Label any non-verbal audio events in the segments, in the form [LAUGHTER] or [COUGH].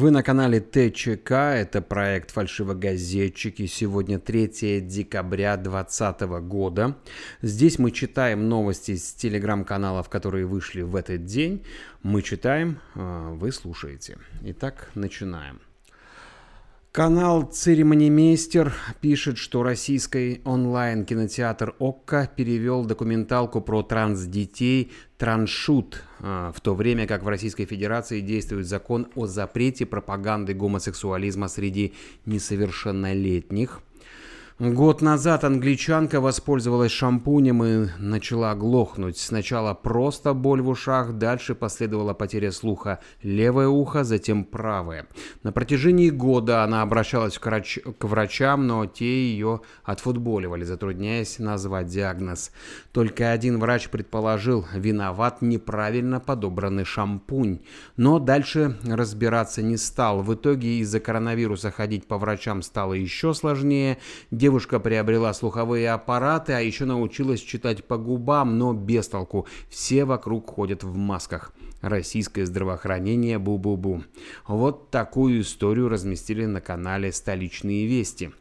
Вы на канале ТЧК, это проект «Фальшивогазетчики». Сегодня 3 декабря 2020 года. Здесь мы читаем новости с телеграм-каналов, которые вышли в этот день. Мы читаем, а, вы слушаете. Итак, начинаем. Канал «Церемонимейстер» пишет, что российский онлайн-кинотеатр «Окко» перевел документалку про транс-детей «Траншут», а, в то время как в Российской Федерации действует закон о запрете пропаганды гомосексуализма среди несовершеннолетних – Год назад англичанка воспользовалась шампунем и начала глохнуть. Сначала просто боль в ушах, дальше последовала потеря слуха. Левое ухо, затем правое. На протяжении года она обращалась врач... к врачам, но те ее отфутболивали, затрудняясь назвать диагноз. Только один врач предположил, виноват неправильно подобранный шампунь. Но дальше разбираться не стал. В итоге из-за коронавируса ходить по врачам стало еще сложнее. Девушка приобрела слуховые аппараты, а еще научилась читать по губам, но без толку. Все вокруг ходят в масках. Российское здравоохранение бу-бу-бу. Вот такую историю разместили на канале «Столичные вести».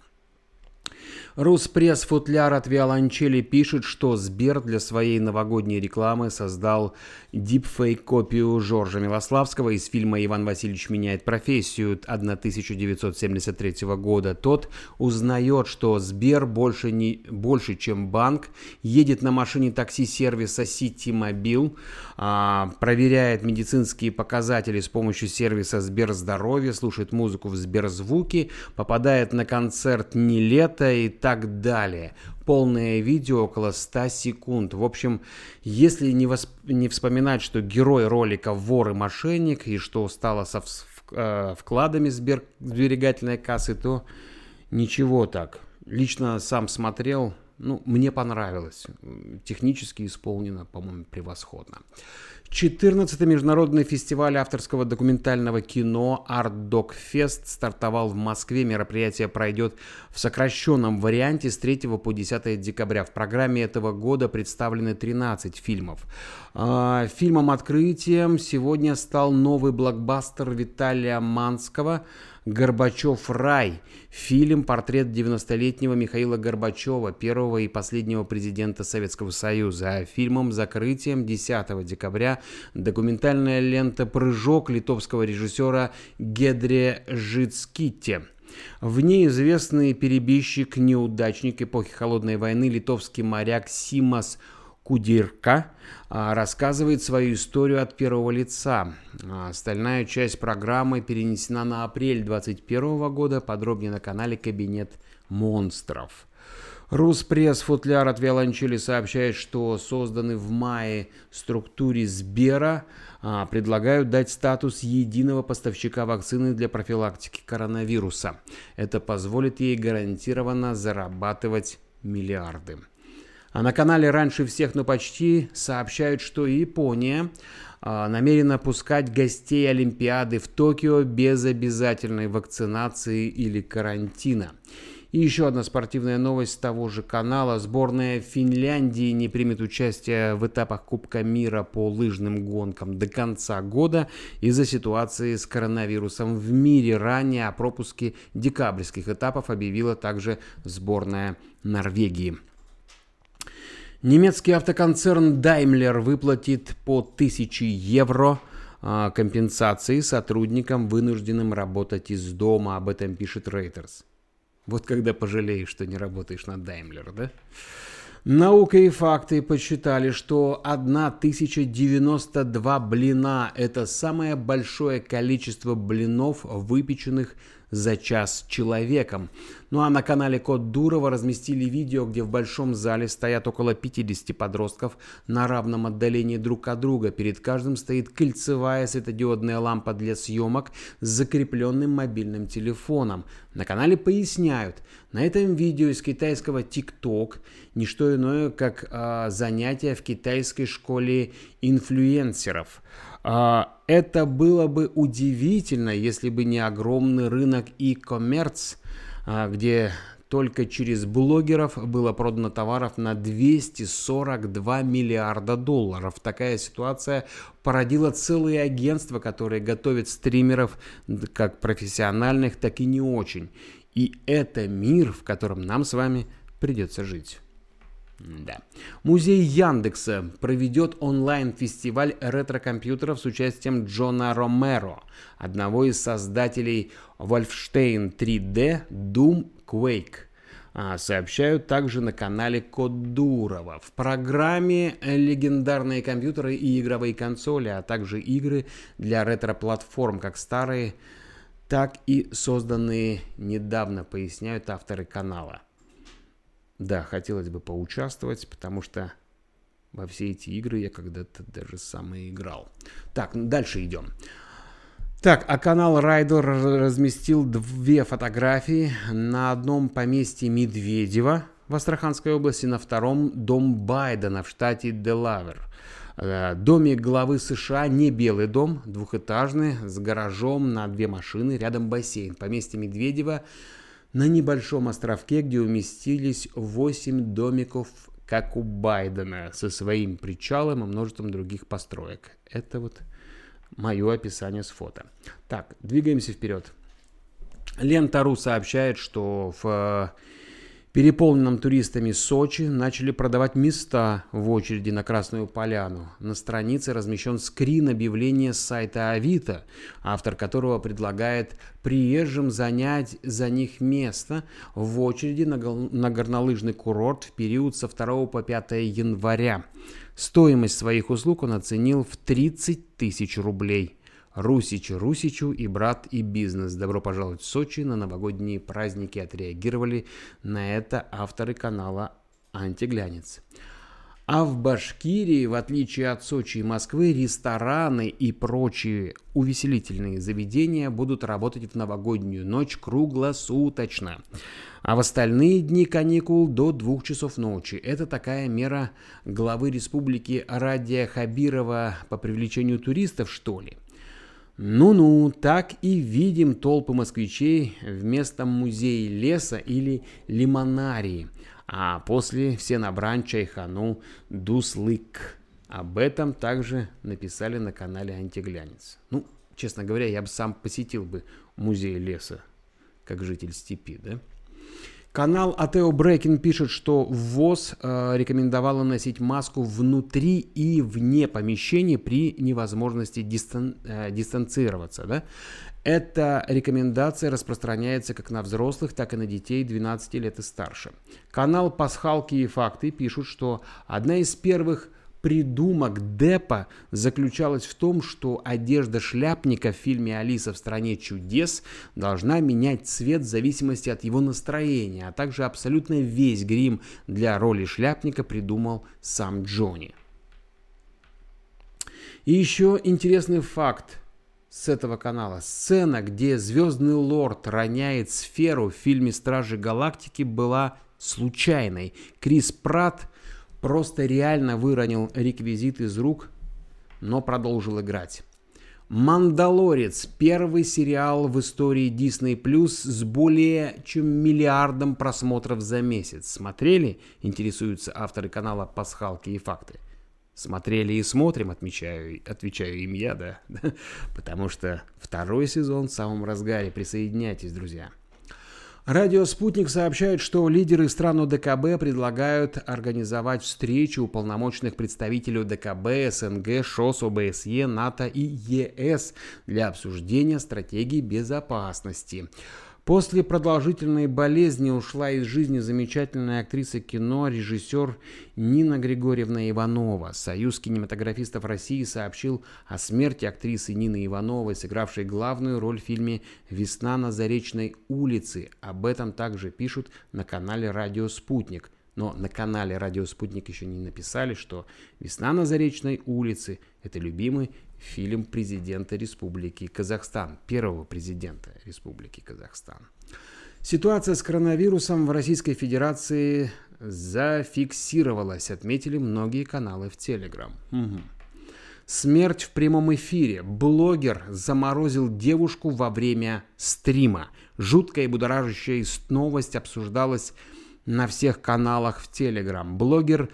Руспресс-футляр от Виолончели пишет, что Сбер для своей новогодней рекламы создал дипфейк-копию Жоржа Милославского из фильма «Иван Васильевич меняет профессию» 1973 года. Тот узнает, что Сбер больше, не, больше чем банк, едет на машине такси-сервиса Ситимобил, а, проверяет медицинские показатели с помощью сервиса Сберздоровье, слушает музыку в Сберзвуке, попадает на концерт «Не лето» и так далее полное видео около 100 секунд. В общем, если не, восп... не вспоминать, что герой ролика вор и мошенник, и что стало со э, вкладами сбер... сберегательной кассы, то ничего так. Лично сам смотрел, ну, мне понравилось. Технически исполнено, по-моему, превосходно. 14-й международный фестиваль авторского документального кино Art Dog Fest стартовал в Москве. Мероприятие пройдет в сокращенном варианте с 3 по 10 декабря. В программе этого года представлены 13 фильмов. А, фильмом открытием сегодня стал новый блокбастер Виталия Манского – «Горбачев рай» – фильм «Портрет 90-летнего Михаила Горбачева, первого и последнего президента Советского Союза». А фильмом закрытием 10 декабря документальная лента «Прыжок» литовского режиссера Гедре Жицкитте. В ней известный перебежчик-неудачник эпохи Холодной войны литовский моряк Симас Кудирка а, рассказывает свою историю от первого лица. А, остальная часть программы перенесена на апрель 2021 года, подробнее на канале «Кабинет монстров». Руспресс футляр от Виолончели сообщает, что созданный в мае структуре Сбера а, предлагают дать статус единого поставщика вакцины для профилактики коронавируса. Это позволит ей гарантированно зарабатывать миллиарды. А на канале «Раньше всех, но почти» сообщают, что Япония а, намерена пускать гостей Олимпиады в Токио без обязательной вакцинации или карантина. И еще одна спортивная новость того же канала. Сборная Финляндии не примет участие в этапах Кубка мира по лыжным гонкам до конца года из-за ситуации с коронавирусом в мире. Ранее о пропуске декабрьских этапов объявила также сборная Норвегии. Немецкий автоконцерн Daimler выплатит по 1000 евро а, компенсации сотрудникам, вынужденным работать из дома. Об этом пишет Reuters. Вот когда пожалеешь, что не работаешь на Daimler, да? Наука и факты посчитали, что 1092 блина – это самое большое количество блинов, выпеченных за час человеком. Ну а на канале Код Дурова разместили видео, где в большом зале стоят около 50 подростков на равном отдалении друг от друга. Перед каждым стоит кольцевая светодиодная лампа для съемок с закрепленным мобильным телефоном. На канале поясняют, на этом видео из китайского TikTok не что иное, как а, занятие в китайской школе инфлюенсеров – это было бы удивительно, если бы не огромный рынок e-commerce, а, где только через блогеров было продано товаров на 242 миллиарда долларов. Такая ситуация породила целые агентства, которые готовят стримеров как профессиональных, так и не очень. И это мир, в котором нам с вами придется жить. Да. Музей Яндекса проведет онлайн-фестиваль ретро-компьютеров с участием Джона Ромеро, одного из создателей Wolfenstein 3D Doom Quake. А, сообщают также на канале Код Дурова. В программе легендарные компьютеры и игровые консоли, а также игры для ретро-платформ, как старые, так и созданные недавно, поясняют авторы канала. Да, хотелось бы поучаствовать, потому что во все эти игры я когда-то даже сам и играл. Так, дальше идем. Так, а канал Райдер разместил две фотографии. На одном поместье Медведева в Астраханской области, на втором дом Байдена в штате Делавер. Э, домик главы США не белый дом, двухэтажный, с гаражом на две машины, рядом бассейн. Поместье Медведева на небольшом островке, где уместились 8 домиков, как у Байдена, со своим причалом и множеством других построек. Это вот мое описание с фото. Так, двигаемся вперед. Лента.ру сообщает, что в переполненном туристами Сочи начали продавать места в очереди на Красную Поляну. На странице размещен скрин объявления с сайта Авито, автор которого предлагает приезжим занять за них место в очереди на, на горнолыжный курорт в период со 2 по 5 января. Стоимость своих услуг он оценил в 30 тысяч рублей. Русич Русичу и брат и бизнес. Добро пожаловать в Сочи. На новогодние праздники отреагировали на это авторы канала Антиглянец. А в Башкирии, в отличие от Сочи и Москвы, рестораны и прочие увеселительные заведения будут работать в новогоднюю ночь круглосуточно. А в остальные дни каникул до двух часов ночи. Это такая мера главы республики Радия Хабирова по привлечению туристов, что ли? Ну-ну, так и видим толпы москвичей вместо музея леса или лимонарии. А после все на брань чайхану дуслык. Об этом также написали на канале Антиглянец. Ну, честно говоря, я бы сам посетил бы музей леса, как житель степи, да? Канал Атео Брекин пишет, что ВОЗ э, рекомендовала носить маску внутри и вне помещения при невозможности дистан, э, дистанцироваться. Да? Эта рекомендация распространяется как на взрослых, так и на детей 12 лет и старше. Канал Пасхалки и факты пишут, что одна из первых придумок Депа заключалась в том, что одежда шляпника в фильме «Алиса в стране чудес» должна менять цвет в зависимости от его настроения, а также абсолютно весь грим для роли шляпника придумал сам Джонни. И еще интересный факт с этого канала. Сцена, где Звездный Лорд роняет сферу в фильме «Стражи Галактики» была случайной. Крис Пратт просто реально выронил реквизит из рук, но продолжил играть. «Мандалорец» – первый сериал в истории Disney Plus с более чем миллиардом просмотров за месяц. Смотрели? Интересуются авторы канала «Пасхалки и факты». Смотрели и смотрим, отмечаю, отвечаю им я, да. [LAUGHS] Потому что второй сезон в самом разгаре. Присоединяйтесь, друзья. Радио «Спутник» сообщает, что лидеры стран ОДКБ предлагают организовать встречу уполномоченных представителей ОДКБ, СНГ, ШОС, ОБСЕ, НАТО и ЕС для обсуждения стратегии безопасности. После продолжительной болезни ушла из жизни замечательная актриса кино, режиссер Нина Григорьевна Иванова. Союз кинематографистов России сообщил о смерти актрисы Нины Ивановой, сыгравшей главную роль в фильме «Весна на Заречной улице». Об этом также пишут на канале «Радио Спутник». Но на канале «Радио Спутник» еще не написали, что «Весна на Заречной улице» — это любимый фильм президента Республики Казахстан, первого президента Республики Казахстан. Ситуация с коронавирусом в Российской Федерации зафиксировалась, отметили многие каналы в Телеграм. Угу. Смерть в прямом эфире. Блогер заморозил девушку во время стрима. Жуткая и будоражащая новость обсуждалась на всех каналах в Телеграм. Блогер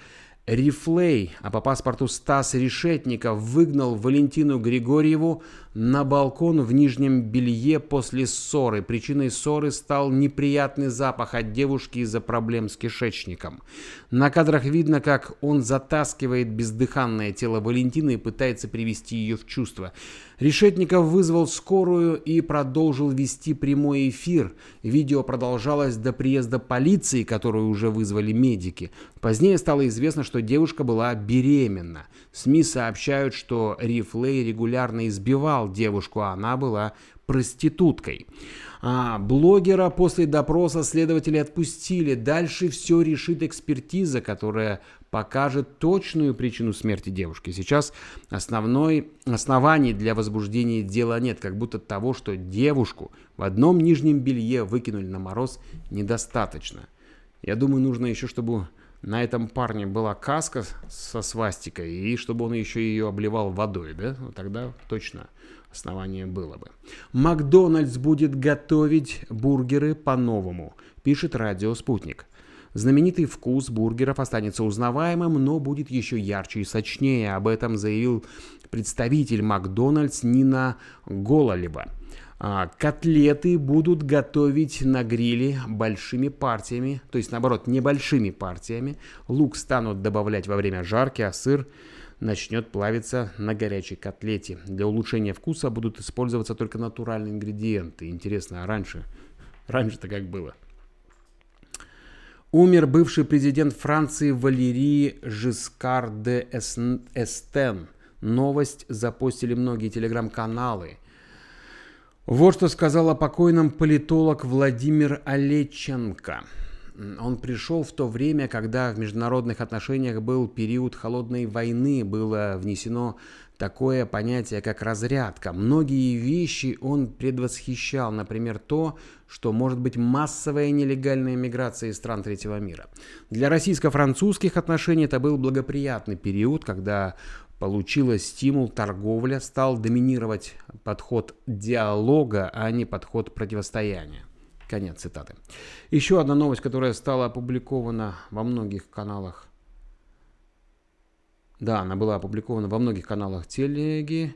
Рифлей, а по паспорту Стас Решетников выгнал Валентину Григорьеву на балкон в нижнем белье после ссоры. Причиной ссоры стал неприятный запах от девушки из-за проблем с кишечником. На кадрах видно, как он затаскивает бездыханное тело Валентины и пытается привести ее в чувство. Решетников вызвал скорую и продолжил вести прямой эфир. Видео продолжалось до приезда полиции, которую уже вызвали медики. Позднее стало известно, что девушка была беременна. СМИ сообщают, что Рифлей регулярно избивал девушку, а она была проституткой. А блогера после допроса следователи отпустили. Дальше все решит экспертиза, которая покажет точную причину смерти девушки. Сейчас основной оснований для возбуждения дела нет, как будто того, что девушку в одном нижнем белье выкинули на мороз, недостаточно. Я думаю, нужно еще, чтобы на этом парне была каска со свастикой, и чтобы он еще ее обливал водой, да, ну, тогда точно основание было бы. Макдональдс будет готовить бургеры по-новому, пишет радио «Спутник». Знаменитый вкус бургеров останется узнаваемым, но будет еще ярче и сочнее. Об этом заявил представитель Макдональдс Нина Гололева. А, котлеты будут готовить на гриле большими партиями, то есть наоборот небольшими партиями. Лук станут добавлять во время жарки, а сыр начнет плавиться на горячей котлете. Для улучшения вкуса будут использоваться только натуральные ингредиенты. Интересно, а раньше? Раньше-то как было? Умер бывший президент Франции Валерий Жискар де Эстен. Новость запостили многие телеграм-каналы. Вот что сказал о покойном политолог Владимир Олеченко. Он пришел в то время, когда в международных отношениях был период холодной войны, было внесено такое понятие, как разрядка. Многие вещи он предвосхищал, например, то, что может быть массовая нелегальная миграция из стран третьего мира. Для российско-французских отношений это был благоприятный период, когда получилось стимул торговля, стал доминировать подход диалога, а не подход противостояния. Конец цитаты. Еще одна новость, которая стала опубликована во многих каналах да, она была опубликована во многих каналах телеги.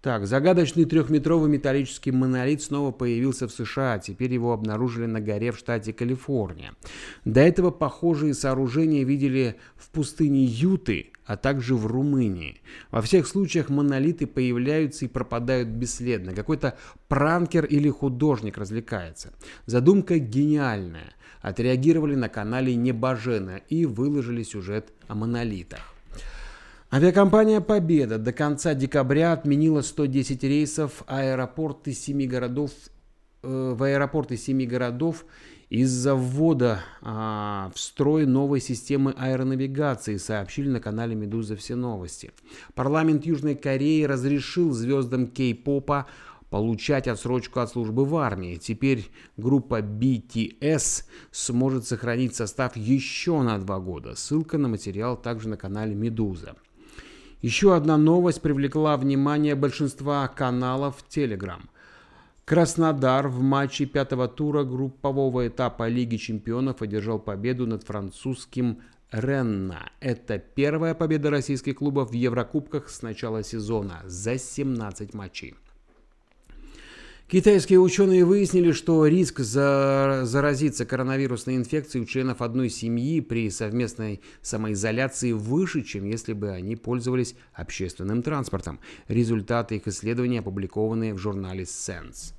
Так, загадочный трехметровый металлический монолит снова появился в США. Теперь его обнаружили на горе в штате Калифорния. До этого похожие сооружения видели в пустыне Юты, а также в Румынии. Во всех случаях монолиты появляются и пропадают бесследно. Какой-то пранкер или художник развлекается. Задумка гениальная. Отреагировали на канале Небожена и выложили сюжет о монолитах. Авиакомпания «Победа» до конца декабря отменила 110 рейсов аэропорты семи городов, э, в аэропорты семи городов из-за ввода а, в строй новой системы аэронавигации, сообщили на канале «Медуза все новости». Парламент Южной Кореи разрешил звездам кей-попа получать отсрочку от службы в армии. Теперь группа BTS сможет сохранить состав еще на два года. Ссылка на материал также на канале «Медуза». Еще одна новость привлекла внимание большинства каналов Telegram. Краснодар в матче пятого тура группового этапа Лиги чемпионов одержал победу над французским Ренна. Это первая победа российских клубов в Еврокубках с начала сезона за 17 матчей. Китайские ученые выяснили, что риск за... заразиться коронавирусной инфекцией у членов одной семьи при совместной самоизоляции выше, чем если бы они пользовались общественным транспортом. Результаты их исследований опубликованы в журнале Sense.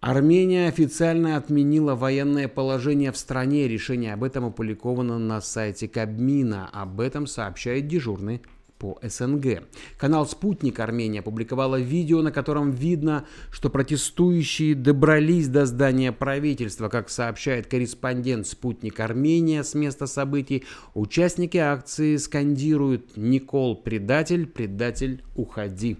Армения официально отменила военное положение в стране. Решение об этом опубликовано на сайте Кабмина. Об этом сообщает дежурный по СНГ. Канал «Спутник Армения» опубликовала видео, на котором видно, что протестующие добрались до здания правительства. Как сообщает корреспондент «Спутник Армения» с места событий, участники акции скандируют «Никол, предатель, предатель, уходи».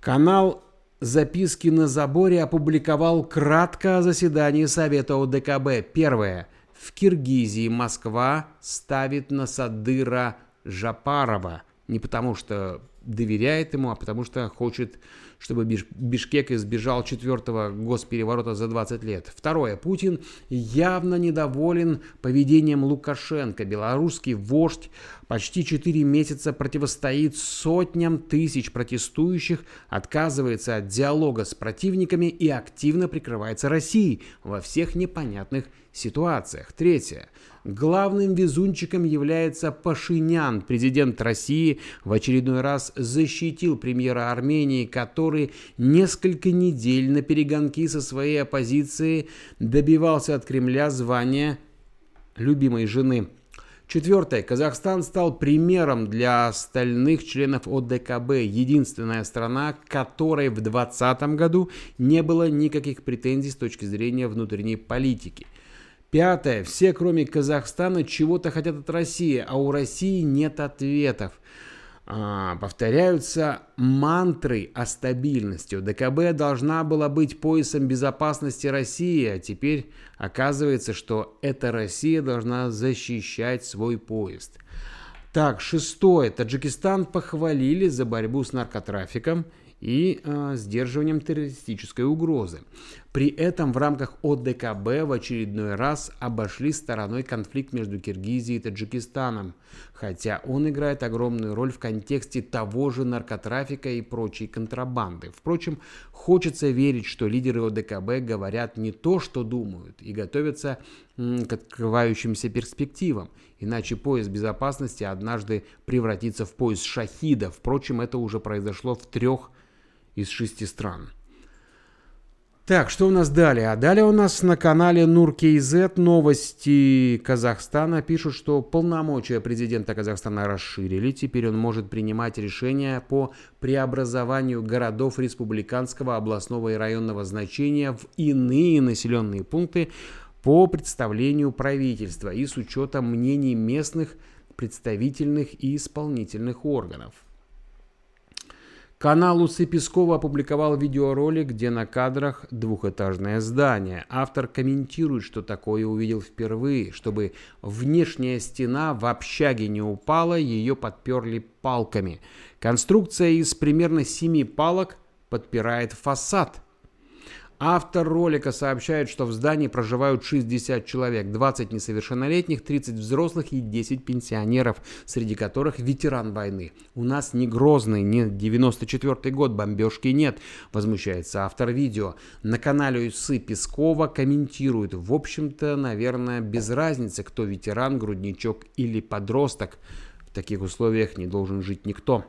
Канал «Записки на заборе» опубликовал кратко о заседании Совета ОДКБ. Первое. В Киргизии Москва ставит на Садыра Жапарова. Не потому что доверяет ему, а потому что хочет чтобы Бишкек избежал четвертого госпереворота за 20 лет. Второе. Путин явно недоволен поведением Лукашенко. Белорусский вождь почти 4 месяца противостоит сотням тысяч протестующих, отказывается от диалога с противниками и активно прикрывается Россией во всех непонятных ситуациях. Третье. Главным везунчиком является Пашинян. Президент России в очередной раз защитил премьера Армении, который несколько недель на перегонки со своей оппозицией добивался от Кремля звания любимой жены. Четвертое. Казахстан стал примером для остальных членов ОДКБ. Единственная страна, которой в 2020 году не было никаких претензий с точки зрения внутренней политики – Пятое. Все, кроме Казахстана, чего-то хотят от России, а у России нет ответов. А, повторяются мантры о стабильности. ДКБ должна была быть поясом безопасности России, а теперь оказывается, что эта Россия должна защищать свой поезд. Так, шестое. Таджикистан похвалили за борьбу с наркотрафиком и э, сдерживанием террористической угрозы. При этом в рамках ОДКБ в очередной раз обошли стороной конфликт между Киргизией и Таджикистаном, хотя он играет огромную роль в контексте того же наркотрафика и прочей контрабанды. Впрочем, хочется верить, что лидеры ОДКБ говорят не то, что думают, и готовятся к открывающимся перспективам, иначе пояс безопасности однажды превратится в пояс шахида. Впрочем, это уже произошло в трех из шести стран. Так, что у нас далее? А далее у нас на канале Нур.кз новости Казахстана пишут, что полномочия президента Казахстана расширили. Теперь он может принимать решения по преобразованию городов республиканского, областного и районного значения в иные населенные пункты по представлению правительства и с учетом мнений местных представительных и исполнительных органов. Канал Усы Пескова опубликовал видеоролик, где на кадрах двухэтажное здание. Автор комментирует, что такое увидел впервые. Чтобы внешняя стена в общаге не упала, ее подперли палками. Конструкция из примерно семи палок подпирает фасад – Автор ролика сообщает, что в здании проживают 60 человек, 20 несовершеннолетних, 30 взрослых и 10 пенсионеров, среди которых ветеран войны. У нас не Грозный, не 94 год, бомбежки нет, возмущается автор видео. На канале Усы Пескова комментирует, в общем-то, наверное, без разницы, кто ветеран, грудничок или подросток. В таких условиях не должен жить никто.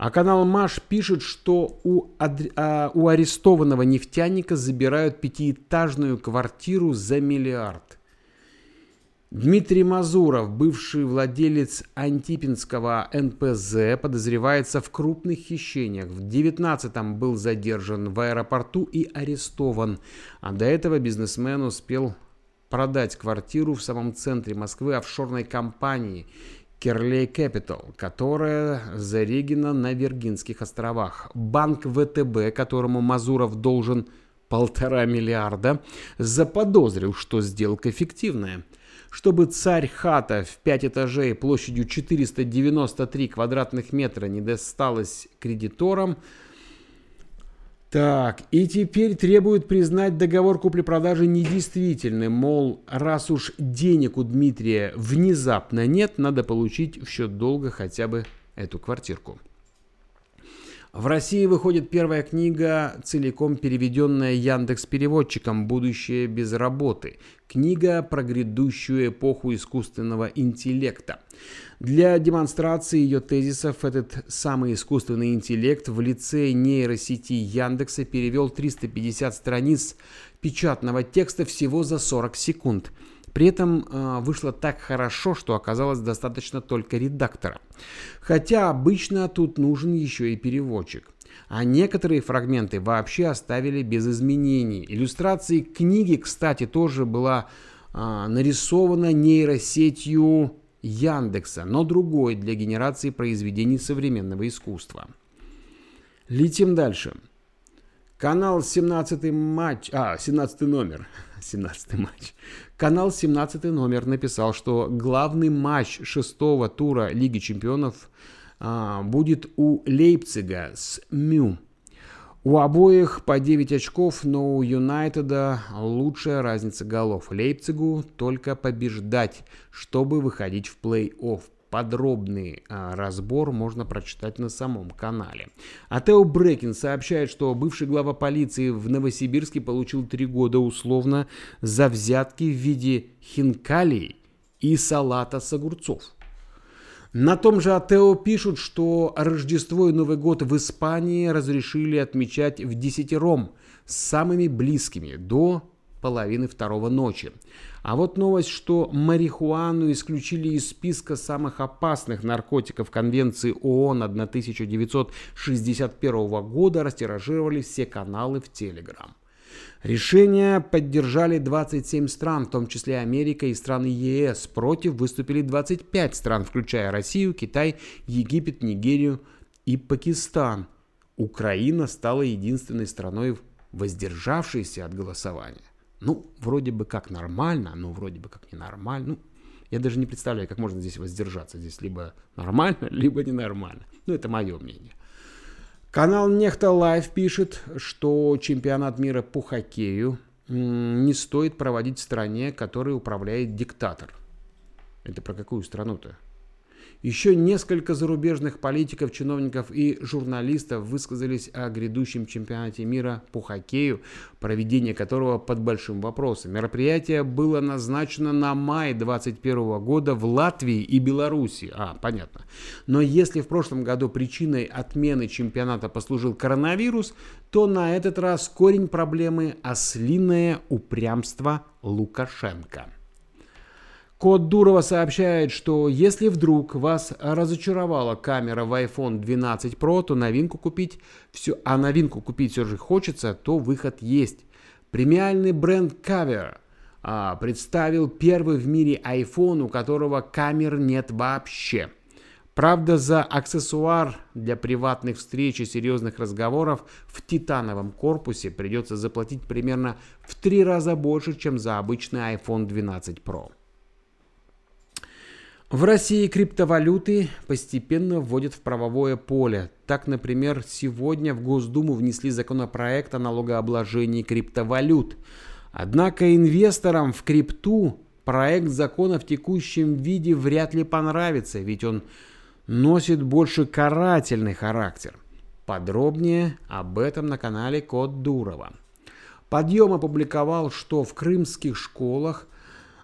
А канал Маш пишет, что у, а, у арестованного нефтяника забирают пятиэтажную квартиру за миллиард. Дмитрий Мазуров, бывший владелец Антипинского НПЗ, подозревается в крупных хищениях. В 19-м был задержан в аэропорту и арестован. А до этого бизнесмен успел продать квартиру в самом центре Москвы офшорной компании – Керлей Capital, которая зарегена на Виргинских островах. Банк ВТБ, которому Мазуров должен полтора миллиарда, заподозрил, что сделка фиктивная. Чтобы царь хата в пять этажей площадью 493 квадратных метра не досталась кредиторам – так, и теперь требуют признать договор купли-продажи недействительным, мол, раз уж денег у Дмитрия внезапно нет, надо получить в счет долга хотя бы эту квартирку. В России выходит первая книга, целиком переведенная Яндекс переводчиком «Будущее без работы». Книга про грядущую эпоху искусственного интеллекта. Для демонстрации ее тезисов этот самый искусственный интеллект в лице нейросети Яндекса перевел 350 страниц печатного текста всего за 40 секунд – при этом э, вышло так хорошо, что оказалось достаточно только редактора. Хотя обычно тут нужен еще и переводчик. А некоторые фрагменты вообще оставили без изменений. Иллюстрации книги, кстати, тоже была э, нарисована нейросетью Яндекса, но другой для генерации произведений современного искусства. Летим дальше. Канал 17 матч, а, 17 номер, [LAUGHS] 17 матч. Канал 17 номер написал, что главный матч шестого тура Лиги чемпионов а, будет у Лейпцига с Мю. У обоих по 9 очков, но у Юнайтеда лучшая разница голов. Лейпцигу только побеждать, чтобы выходить в плей-офф. Подробный а, разбор можно прочитать на самом канале. А Тео Брекин сообщает, что бывший глава полиции в Новосибирске получил три года условно за взятки в виде хинкалий и салата с огурцов. На том же Атео пишут, что Рождество и Новый год в Испании разрешили отмечать в десятером с самыми близкими до половины второго ночи. А вот новость, что марихуану исключили из списка самых опасных наркотиков Конвенции ООН 1961 года, растиражировали все каналы в Телеграм. Решение поддержали 27 стран, в том числе Америка и страны ЕС. Против выступили 25 стран, включая Россию, Китай, Египет, Нигерию и Пакистан. Украина стала единственной страной, воздержавшейся от голосования. Ну, вроде бы как нормально, но вроде бы как ненормально. Ну, я даже не представляю, как можно здесь воздержаться. Здесь либо нормально, [LAUGHS] либо ненормально. Ну, это мое мнение. Канал Нехта Лайв пишет, что чемпионат мира по хоккею не стоит проводить в стране, которой управляет диктатор. Это про какую страну-то? Еще несколько зарубежных политиков, чиновников и журналистов высказались о грядущем чемпионате мира по хоккею, проведение которого под большим вопросом. Мероприятие было назначено на май 2021 года в Латвии и Беларуси. А, понятно. Но если в прошлом году причиной отмены чемпионата послужил коронавирус, то на этот раз корень проблемы – ослиное упрямство Лукашенко. Код Дурова сообщает, что если вдруг вас разочаровала камера в iPhone 12 Pro, то новинку купить все, а новинку купить все же хочется, то выход есть. Премиальный бренд Cover а, представил первый в мире iPhone, у которого камер нет вообще. Правда, за аксессуар для приватных встреч и серьезных разговоров в титановом корпусе придется заплатить примерно в три раза больше, чем за обычный iPhone 12 Pro. В России криптовалюты постепенно вводят в правовое поле. Так, например, сегодня в Госдуму внесли законопроект о налогообложении криптовалют. Однако инвесторам в крипту проект закона в текущем виде вряд ли понравится, ведь он носит больше карательный характер. Подробнее об этом на канале Код Дурова. Подъем опубликовал, что в крымских школах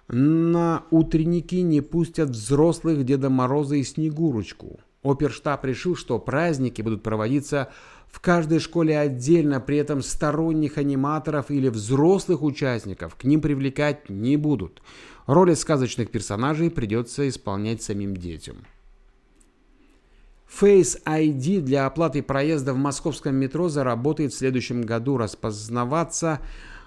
на утренники не пустят взрослых Деда Мороза и Снегурочку. Оперштаб решил, что праздники будут проводиться в каждой школе отдельно, при этом сторонних аниматоров или взрослых участников к ним привлекать не будут. Роли сказочных персонажей придется исполнять самим детям. Face ID для оплаты проезда в московском метро заработает в следующем году. Распознаваться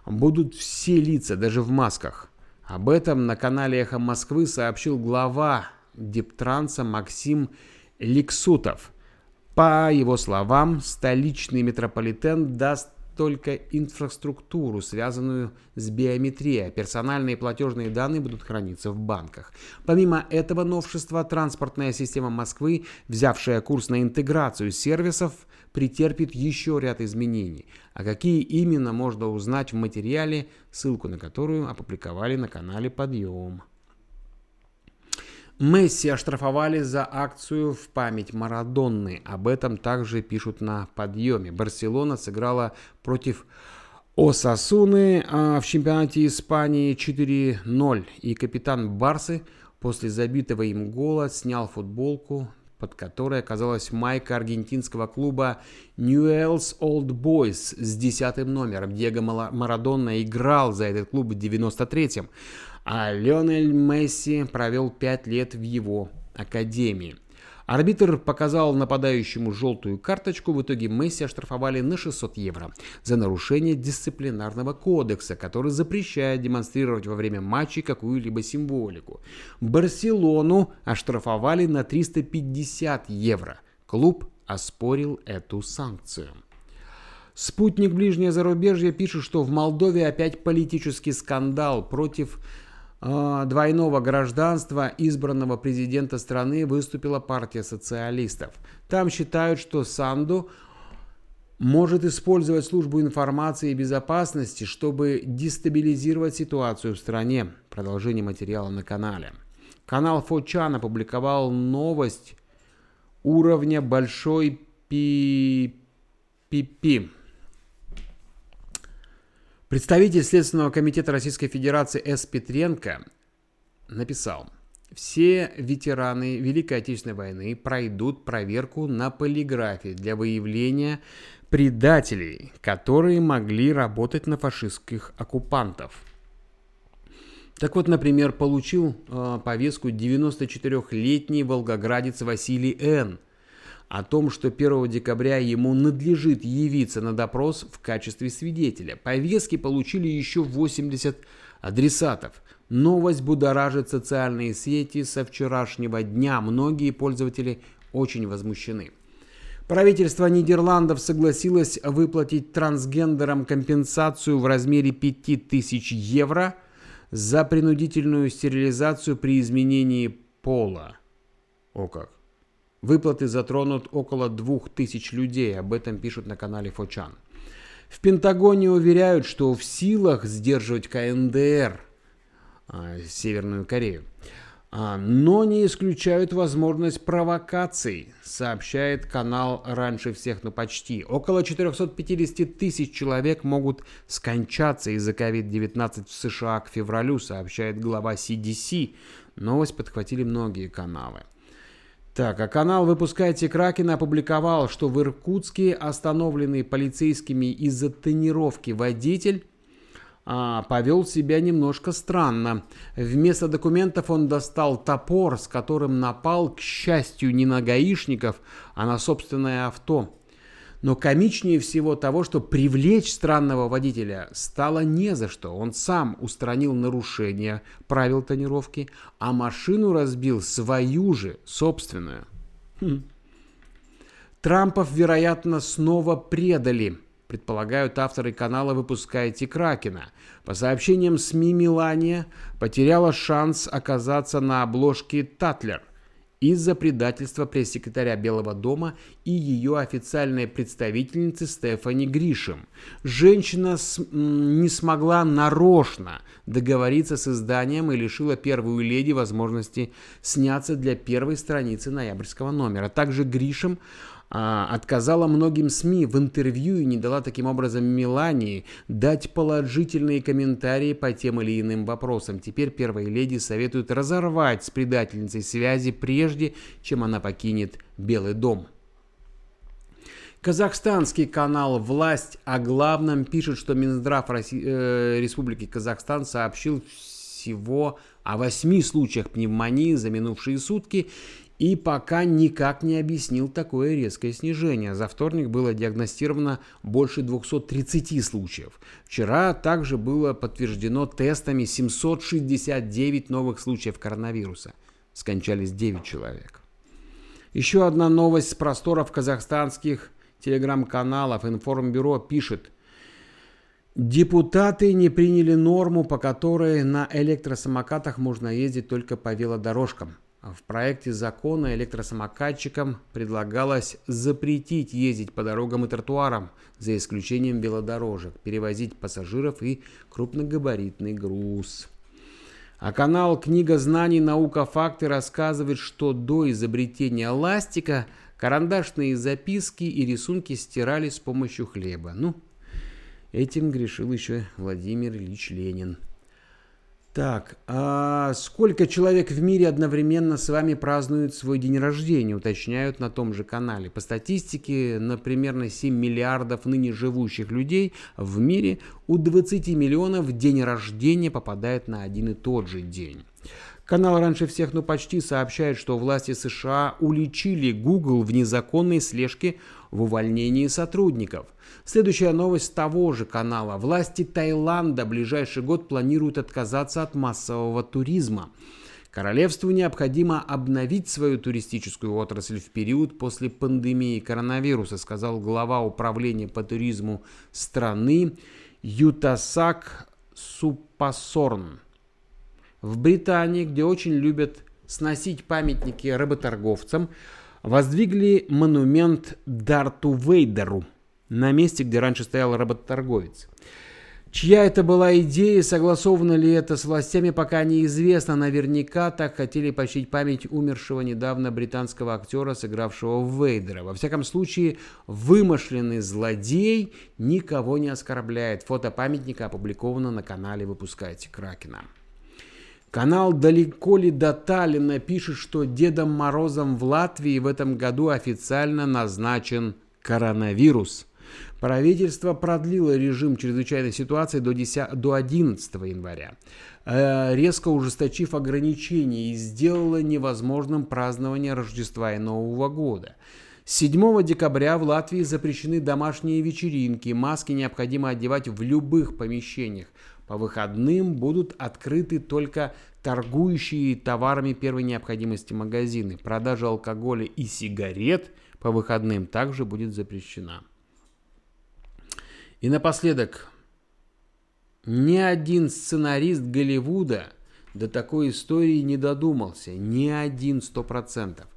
будут все лица, даже в масках. Об этом на канале «Эхо Москвы» сообщил глава Дептранса Максим Ликсутов. По его словам, столичный метрополитен даст только инфраструктуру, связанную с биометрией. А персональные платежные данные будут храниться в банках. Помимо этого новшества, транспортная система Москвы, взявшая курс на интеграцию сервисов, претерпит еще ряд изменений. А какие именно можно узнать в материале, ссылку на которую опубликовали на канале «Подъем». Месси оштрафовали за акцию в память Марадонны. Об этом также пишут на подъеме. Барселона сыграла против Осасуны а в чемпионате Испании 4-0. И капитан Барсы после забитого им гола снял футболку, под которой оказалась майка аргентинского клуба Newell's Old Boys с десятым номером. Диего Марадонна играл за этот клуб в 93-м, а Лионель Месси провел пять лет в его академии. Арбитр показал нападающему желтую карточку, в итоге Месси оштрафовали на 600 евро за нарушение дисциплинарного кодекса, который запрещает демонстрировать во время матчей какую-либо символику. Барселону оштрафовали на 350 евро. Клуб оспорил эту санкцию. Спутник Ближнее зарубежье пишет, что в Молдове опять политический скандал против двойного гражданства избранного президента страны выступила партия социалистов. Там считают, что Санду может использовать службу информации и безопасности, чтобы дестабилизировать ситуацию в стране. Продолжение материала на канале. Канал Фочан опубликовал новость уровня большой пи... пи Представитель Следственного комитета Российской Федерации С. Петренко написал, все ветераны Великой Отечественной войны пройдут проверку на полиграфе для выявления предателей, которые могли работать на фашистских оккупантов. Так вот, например, получил э, повестку 94-летний волгоградец Василий Н. о том, что 1 декабря ему надлежит явиться на допрос в качестве свидетеля. Повестки получили еще 80 адресатов. Новость будоражит социальные сети со вчерашнего дня. Многие пользователи очень возмущены. Правительство Нидерландов согласилось выплатить трансгендерам компенсацию в размере 5000 евро за принудительную стерилизацию при изменении пола. О как. Выплаты затронут около 2000 людей, об этом пишут на канале Фочан. В Пентагоне уверяют, что в силах сдерживать КНДР, а, Северную Корею. А, но не исключают возможность провокаций, сообщает канал раньше всех, но почти. Около 450 тысяч человек могут скончаться из-за COVID-19 в США к февралю, сообщает глава CDC. Новость подхватили многие каналы. Так, а канал «Выпускайте Кракена» опубликовал, что в Иркутске остановленный полицейскими из-за тренировки водитель а, повел себя немножко странно. Вместо документов он достал топор, с которым напал, к счастью, не на гаишников, а на собственное авто. Но комичнее всего того, что привлечь странного водителя стало не за что. Он сам устранил нарушение правил тонировки, а машину разбил свою же, собственную. Хм. Трампов, вероятно, снова предали – предполагают авторы канала «Выпускайте Кракена». По сообщениям СМИ Милания потеряла шанс оказаться на обложке «Татлер» из-за предательства пресс-секретаря Белого дома и ее официальной представительницы Стефани Гришем. Женщина с, не смогла нарочно договориться с изданием и лишила первую леди возможности сняться для первой страницы ноябрьского номера. Также Гришем отказала многим СМИ в интервью и не дала таким образом Мелании дать положительные комментарии по тем или иным вопросам. Теперь первой леди советуют разорвать с предательницей связи прежде, чем она покинет Белый дом. Казахстанский канал «Власть о главном» пишет, что Минздрав России, э, Республики Казахстан сообщил всего о восьми случаях пневмонии за минувшие сутки и пока никак не объяснил такое резкое снижение. За вторник было диагностировано больше 230 случаев. Вчера также было подтверждено тестами 769 новых случаев коронавируса. Скончались 9 человек. Еще одна новость с просторов казахстанских телеграм-каналов. Информбюро пишет – Депутаты не приняли норму, по которой на электросамокатах можно ездить только по велодорожкам. В проекте закона электросамокатчикам предлагалось запретить ездить по дорогам и тротуарам, за исключением велодорожек, перевозить пассажиров и крупногабаритный груз. А канал «Книга знаний. Наука. Факты» рассказывает, что до изобретения ластика карандашные записки и рисунки стирали с помощью хлеба. Ну, этим грешил еще Владимир Ильич Ленин. Так, а сколько человек в мире одновременно с вами празднуют свой день рождения, уточняют на том же канале. По статистике, на примерно 7 миллиардов ныне живущих людей в мире у 20 миллионов день рождения попадает на один и тот же день. Канал раньше всех, ну почти, сообщает, что власти США уличили Google в незаконной слежке в увольнении сотрудников. Следующая новость того же канала. Власти Таиланда ближайший год планируют отказаться от массового туризма. Королевству необходимо обновить свою туристическую отрасль в период после пандемии коронавируса, сказал глава управления по туризму страны Ютасак Супасорн. В Британии, где очень любят сносить памятники работорговцам, воздвигли монумент Дарту Вейдеру на месте, где раньше стоял работорговец. Чья это была идея, согласовано ли это с властями, пока неизвестно. Наверняка так хотели почтить память умершего недавно британского актера, сыгравшего Вейдера. Во всяком случае, вымышленный злодей никого не оскорбляет. Фото памятника опубликовано на канале «Выпускайте Кракена». Канал «Далеко ли до Таллина» пишет, что Дедом Морозом в Латвии в этом году официально назначен коронавирус – Правительство продлило режим чрезвычайной ситуации до, 10, до 11 января, э, резко ужесточив ограничения и сделало невозможным празднование Рождества и Нового года. С 7 декабря в Латвии запрещены домашние вечеринки, маски необходимо одевать в любых помещениях. По выходным будут открыты только торгующие товарами первой необходимости магазины. Продажа алкоголя и сигарет по выходным также будет запрещена. И напоследок, ни один сценарист Голливуда до такой истории не додумался, ни один сто процентов.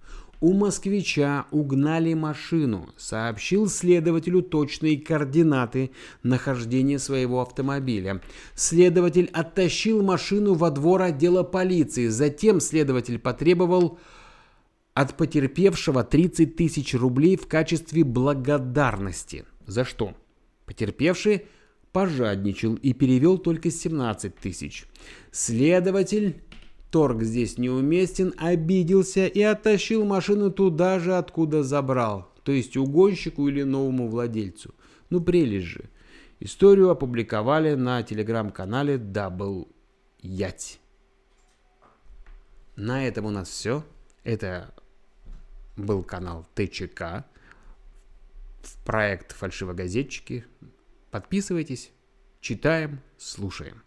У москвича угнали машину, сообщил следователю точные координаты нахождения своего автомобиля. Следователь оттащил машину во двор отдела полиции. Затем следователь потребовал от потерпевшего 30 тысяч рублей в качестве благодарности. За что? Потерпевший пожадничал и перевел только 17 тысяч. Следователь, торг здесь неуместен, обиделся и оттащил машину туда же, откуда забрал, то есть угонщику или новому владельцу. Ну прелесть же. Историю опубликовали на телеграм-канале Double Ять. На этом у нас все. Это был канал ТЧК проект «Фальшивогазетчики». Подписывайтесь, читаем, слушаем.